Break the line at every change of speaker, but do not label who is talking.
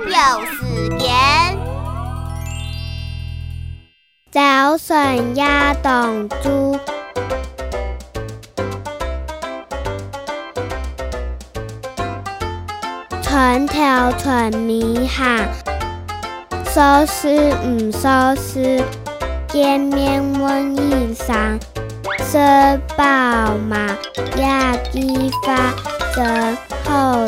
有时间
早笋鸭董猪寸条寸米好收拾唔收拾见面问一声吃饱吗要记发等后